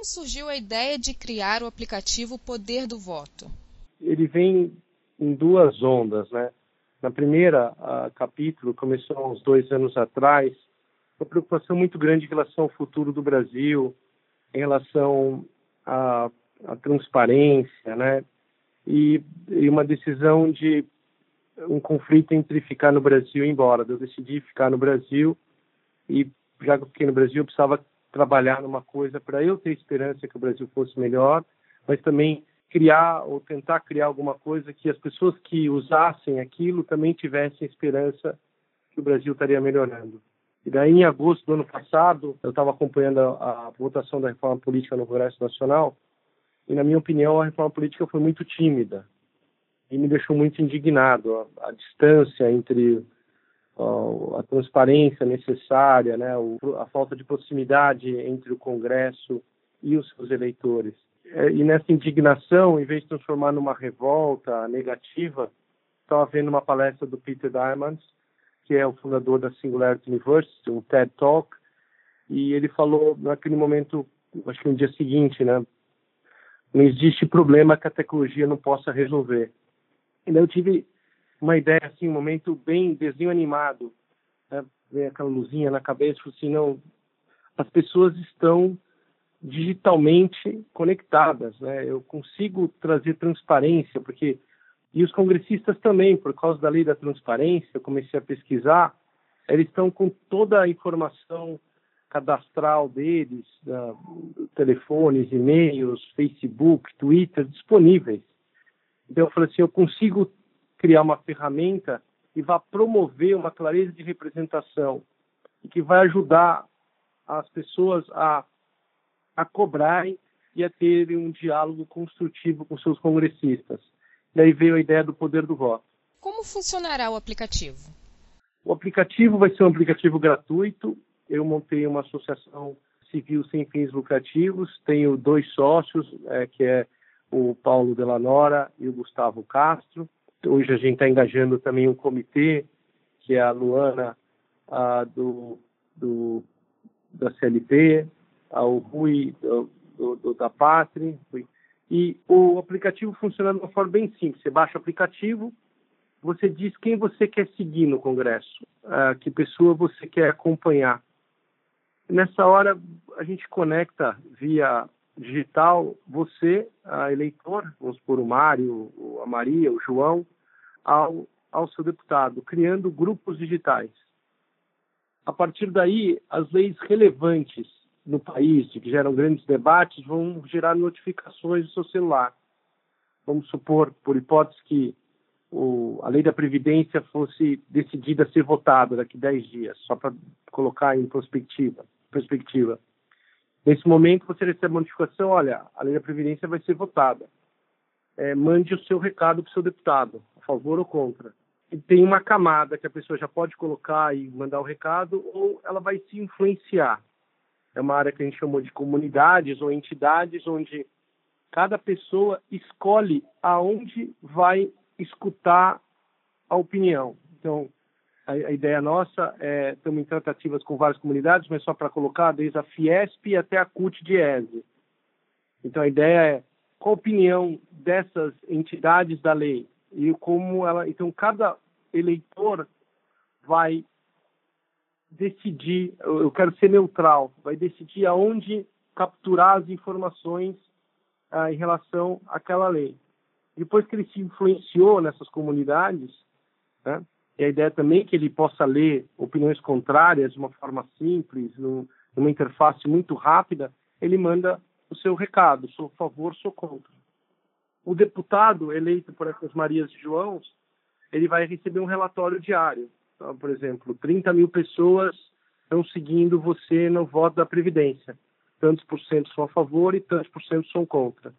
Como surgiu a ideia de criar o aplicativo Poder do Voto? Ele vem em duas ondas, né? Na primeira a capítulo, começou há uns dois anos atrás, uma preocupação muito grande em relação ao futuro do Brasil, em relação à, à transparência, né? E, e, uma decisão de um conflito entre ficar no Brasil e ir embora. Eu decidi ficar no Brasil e já que eu fiquei no Brasil, eu precisava trabalhar numa coisa para eu ter esperança que o Brasil fosse melhor, mas também criar ou tentar criar alguma coisa que as pessoas que usassem aquilo também tivessem esperança que o Brasil estaria melhorando. E daí, em agosto do ano passado, eu estava acompanhando a, a, votação da reforma política no Congresso Nacional e, na minha opinião, a reforma política foi muito tímida e me deixou muito indignado. A, a distância entre a transparência necessária, né, a falta de proximidade entre o Congresso e os seus eleitores. É, e nessa indignação, em vez de transformar numa revolta negativa, estava vendo uma palestra do Peter Diamond, que é o fundador da Singularity University, um TED Talk, e ele falou naquele momento, acho que no dia seguinte, né, não existe problema que a tecnologia não possa resolver. E daí eu tive uma ideia, assim, um momento bem desenho animado, né? Aquela luzinha na cabeça, assim, não, as pessoas estão digitalmente conectadas, né? Eu consigo trazer transparência, porque e os congressistas também, por causa da lei da transparência, eu comecei a pesquisar, eles estão com toda a informação cadastral deles, uh, telefones, e-mails, Facebook, Twitter, disponíveis. Então eu falei assim, eu consigo criar uma ferramenta que vá promover uma clareza de representação e que vai ajudar as pessoas a, a cobrarem e a terem um diálogo construtivo com seus congressistas. Daí veio a ideia do poder do voto. Como funcionará o aplicativo? O aplicativo vai ser um aplicativo gratuito. Eu montei uma associação civil sem fins lucrativos. Tenho dois sócios, é, que é o Paulo Delanora e o Gustavo Castro. Hoje a gente está engajando também um comitê, que é a Luana a, do, do, da CLP, o Rui do, do, da Pátria. E o aplicativo funciona de uma forma bem simples. Você baixa o aplicativo, você diz quem você quer seguir no Congresso, uh, que pessoa você quer acompanhar. Nessa hora, a gente conecta via digital, você, a eleitor, vamos supor o Mário, a Maria, o João, ao, ao seu deputado, criando grupos digitais. A partir daí, as leis relevantes no país, que geram grandes debates, vão gerar notificações no seu celular. Vamos supor, por hipótese, que o, a lei da Previdência fosse decidida a ser votada daqui a 10 dias, só para colocar em perspectiva. perspectiva. Nesse momento, você recebe uma notificação: olha, a lei da Previdência vai ser votada. É, mande o seu recado para o seu deputado, a favor ou contra. E tem uma camada que a pessoa já pode colocar e mandar o recado, ou ela vai se influenciar. É uma área que a gente chamou de comunidades ou entidades, onde cada pessoa escolhe aonde vai escutar a opinião. Então, a, a ideia nossa é, estamos em tratativas com várias comunidades, mas só para colocar, desde a Fiesp até a CUT de ESE. Então, a ideia é qual a opinião dessas entidades da lei e como ela. Então, cada eleitor vai decidir, eu quero ser neutral, vai decidir aonde capturar as informações ah, em relação àquela lei. Depois que ele se influenciou nessas comunidades, né, e a ideia também é que ele possa ler opiniões contrárias de uma forma simples, num, numa interface muito rápida, ele manda o seu recado, sou a favor, sou contra. O deputado eleito por essas Marias e Joãos, ele vai receber um relatório diário. Então, por exemplo, 30 mil pessoas estão seguindo você no voto da Previdência. Tantos por cento são a favor e tantos por cento são contra.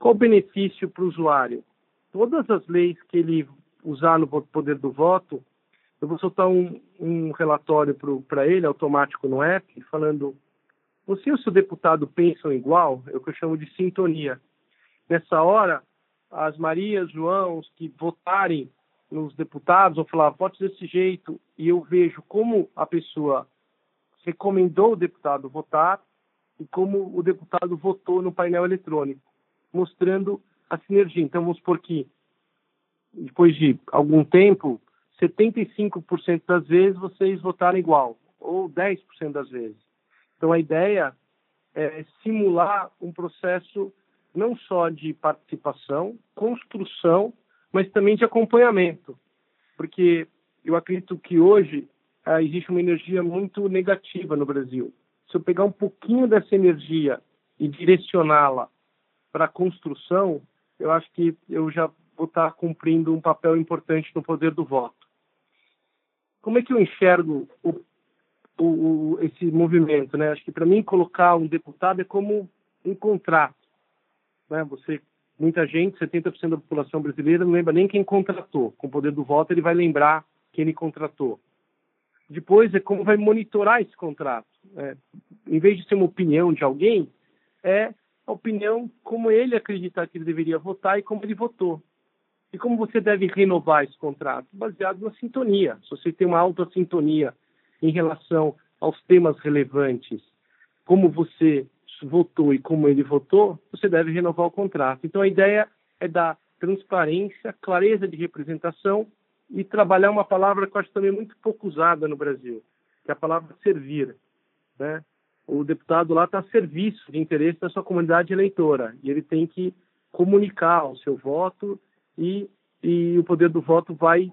Qual o benefício para o usuário? Todas as leis que ele usar no poder do voto, eu vou soltar um, um relatório para ele, automático no app, falando: você e o seu deputado pensam igual? É o que eu chamo de sintonia. Nessa hora, as Marias, Joãos que votarem nos deputados vão falar: vote desse jeito, e eu vejo como a pessoa recomendou o deputado votar e como o deputado votou no painel eletrônico, mostrando a sinergia. Então, vamos supor que, depois de algum tempo, 75% das vezes vocês votaram igual, ou 10% das vezes. Então, a ideia é simular um processo não só de participação, construção, mas também de acompanhamento. Porque eu acredito que hoje ah, existe uma energia muito negativa no Brasil. Se eu pegar um pouquinho dessa energia e direcioná-la para a construção, eu acho que eu já vou estar cumprindo um papel importante no poder do voto. Como é que eu enxergo o, o, esse movimento? Né? Acho que para mim colocar um deputado é como um contrato. Né? Você, muita gente, 70% da população brasileira não lembra nem quem contratou. Com o poder do voto ele vai lembrar quem ele contratou. Depois é como vai monitorar esse contrato. É, em vez de ser uma opinião de alguém, é a opinião como ele acreditar que ele deveria votar e como ele votou. E como você deve renovar esse contrato? Baseado na sintonia. Se você tem uma alta sintonia em relação aos temas relevantes, como você votou e como ele votou, você deve renovar o contrato. Então a ideia é dar transparência, clareza de representação e trabalhar uma palavra que eu acho também muito pouco usada no Brasil, que é a palavra servir. Né? O deputado lá está a serviço de interesse da sua comunidade eleitora e ele tem que comunicar o seu voto e, e o poder do voto vai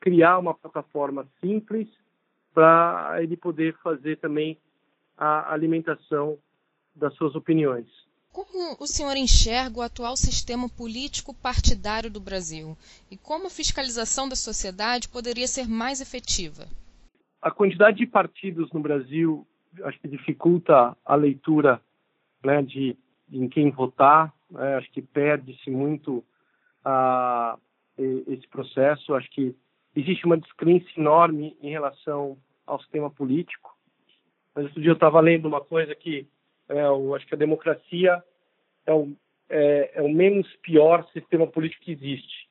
criar uma plataforma simples para ele poder fazer também a alimentação das suas opiniões. Como o senhor enxerga o atual sistema político partidário do Brasil e como a fiscalização da sociedade poderia ser mais efetiva? A quantidade de partidos no Brasil acho que dificulta a leitura né, de, de em quem votar. Né? Acho que perde-se muito a, esse processo. Acho que existe uma descrença enorme em relação ao sistema político. Mas outro dia eu estava lendo uma coisa que é, eu acho que a democracia é o, é, é o menos pior sistema político que existe.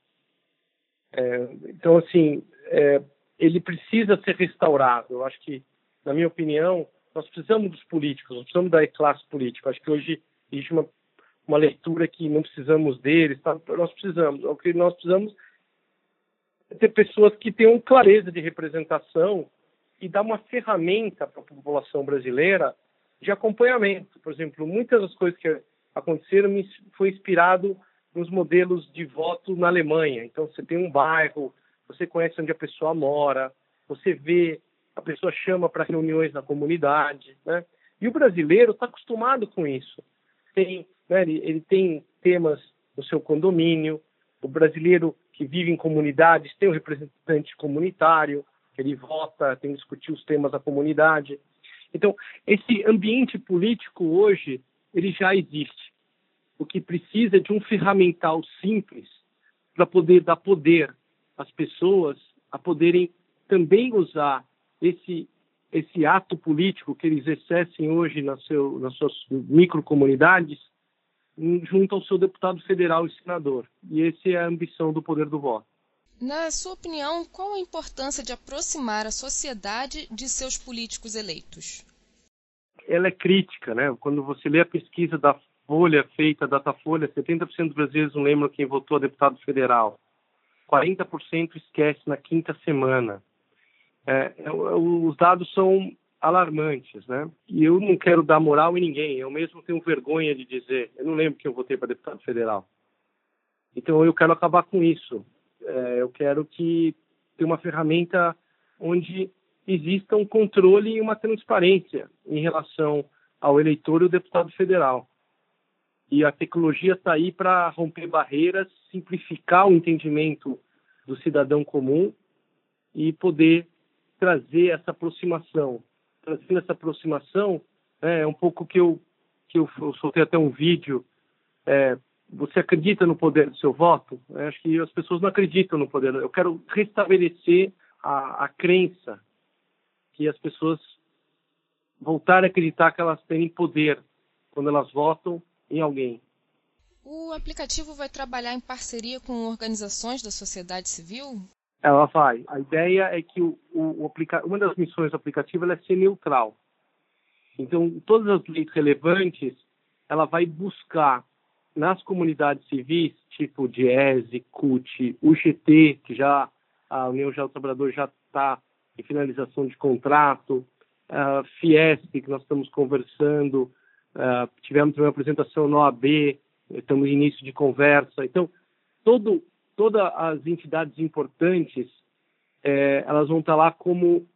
É, então, assim, é, ele precisa ser restaurado. Eu acho que, na minha opinião, nós precisamos dos políticos, nós precisamos da classe política. Acho que hoje existe uma, uma leitura que não precisamos deles, tá? nós precisamos. O que nós precisamos é ter pessoas que tenham clareza de representação e dar uma ferramenta para a população brasileira de acompanhamento. Por exemplo, muitas das coisas que aconteceram foi inspirado nos modelos de voto na Alemanha. Então, você tem um bairro, você conhece onde a pessoa mora, você vê a pessoa chama para reuniões na comunidade, né? E o brasileiro está acostumado com isso. Tem, né, ele, ele tem temas no seu condomínio. O brasileiro que vive em comunidades tem um representante comunitário, ele vota, tem que discutir os temas da comunidade. Então, esse ambiente político hoje, ele já existe. O que precisa é de um ferramental simples para poder dar poder às pessoas a poderem também usar esse esse ato político que eles exercem hoje na seu, nas suas microcomunidades junto ao seu deputado federal e senador. E essa é a ambição do poder do voto. Na sua opinião, qual a importância de aproximar a sociedade de seus políticos eleitos? Ela é crítica, né? Quando você lê a pesquisa da Folha feita, Datafolha, 70% dos brasileiros não lembram quem votou a deputado federal. 40% esquece na quinta semana é, é, os dados são alarmantes, né? E eu não quero dar moral em ninguém. Eu mesmo tenho vergonha de dizer. Eu não lembro que eu votei para deputado federal. Então eu quero acabar com isso. É, eu quero que tenha uma ferramenta onde exista um controle e uma transparência em relação ao eleitor e ao deputado federal. E a tecnologia está aí para romper barreiras, simplificar o entendimento do cidadão comum e poder trazer essa aproximação. Trazendo essa aproximação, é, é um pouco que eu, que eu, eu soltei até um vídeo. É, você acredita no poder do seu voto? É, acho que as pessoas não acreditam no poder. Eu quero restabelecer a, a crença que as pessoas voltarem a acreditar que elas têm poder quando elas votam em alguém. O aplicativo vai trabalhar em parceria com organizações da sociedade civil? Ela vai. A ideia é que o, o, o aplica... uma das missões do aplicativo é ser neutral. Então, todas as leis relevantes, ela vai buscar nas comunidades civis, tipo DIESE, CUT, UGT, que já a União Geral do Trabalhador já está em finalização de contrato, uh, Fiesp, que nós estamos conversando, uh, tivemos também uma apresentação no OAB, estamos em início de conversa. Então, todo, todas as entidades importantes, eh, elas vão estar lá como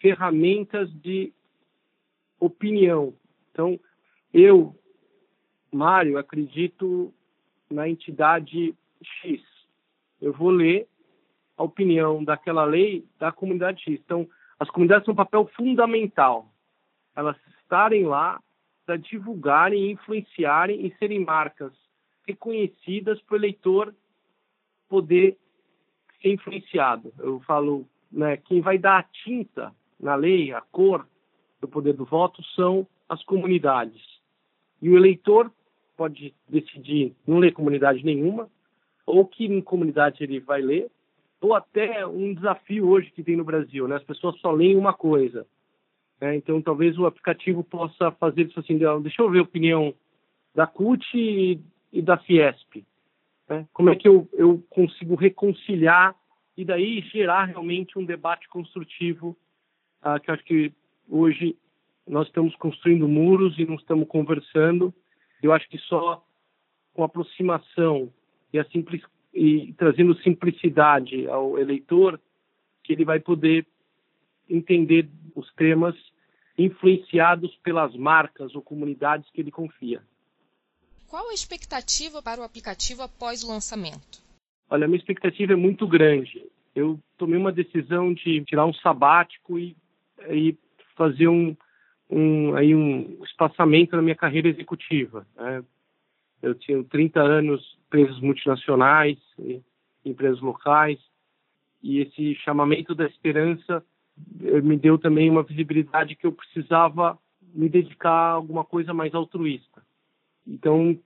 ferramentas de opinião. Então, eu, Mário, acredito na entidade X. Eu vou ler a opinião daquela lei da comunidade X. Então, as comunidades têm um papel fundamental. Elas estarem lá para divulgarem, influenciarem e serem marcas reconhecidas para o eleitor poder ser influenciado. Eu falo, né, quem vai dar a tinta na lei, a cor do poder do voto são as comunidades. E o eleitor pode decidir não ler comunidade nenhuma, ou que comunidade ele vai ler, ou até um desafio hoje que tem no Brasil, né? As pessoas só leem uma coisa. Né? Então, talvez o aplicativo possa fazer isso assim, deixa eu ver a opinião da CUT e, e da Fiesp. Né? Como é que eu, eu consigo reconciliar e daí gerar realmente um debate construtivo, uh, que eu acho que hoje nós estamos construindo muros e não estamos conversando. Eu acho que só com aproximação e a simplicidade e trazendo simplicidade ao eleitor, que ele vai poder entender os temas influenciados pelas marcas ou comunidades que ele confia. Qual a expectativa para o aplicativo após o lançamento? Olha, a minha expectativa é muito grande. Eu tomei uma decisão de tirar um sabático e, e fazer um, um, aí um espaçamento na minha carreira executiva. Né? Eu tinha 30 anos empresas multinacionais, empresas locais, e esse chamamento da esperança eh, me deu também uma visibilidade que eu precisava me dedicar a alguma coisa mais altruísta. Então,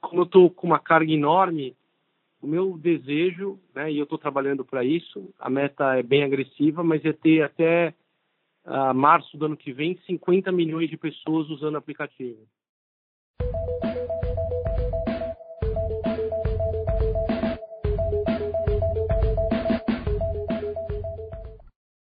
como eu estou com uma carga enorme, o meu desejo, né, e eu estou trabalhando para isso, a meta é bem agressiva, mas é ter até uh, março do ano que vem 50 milhões de pessoas usando o aplicativo.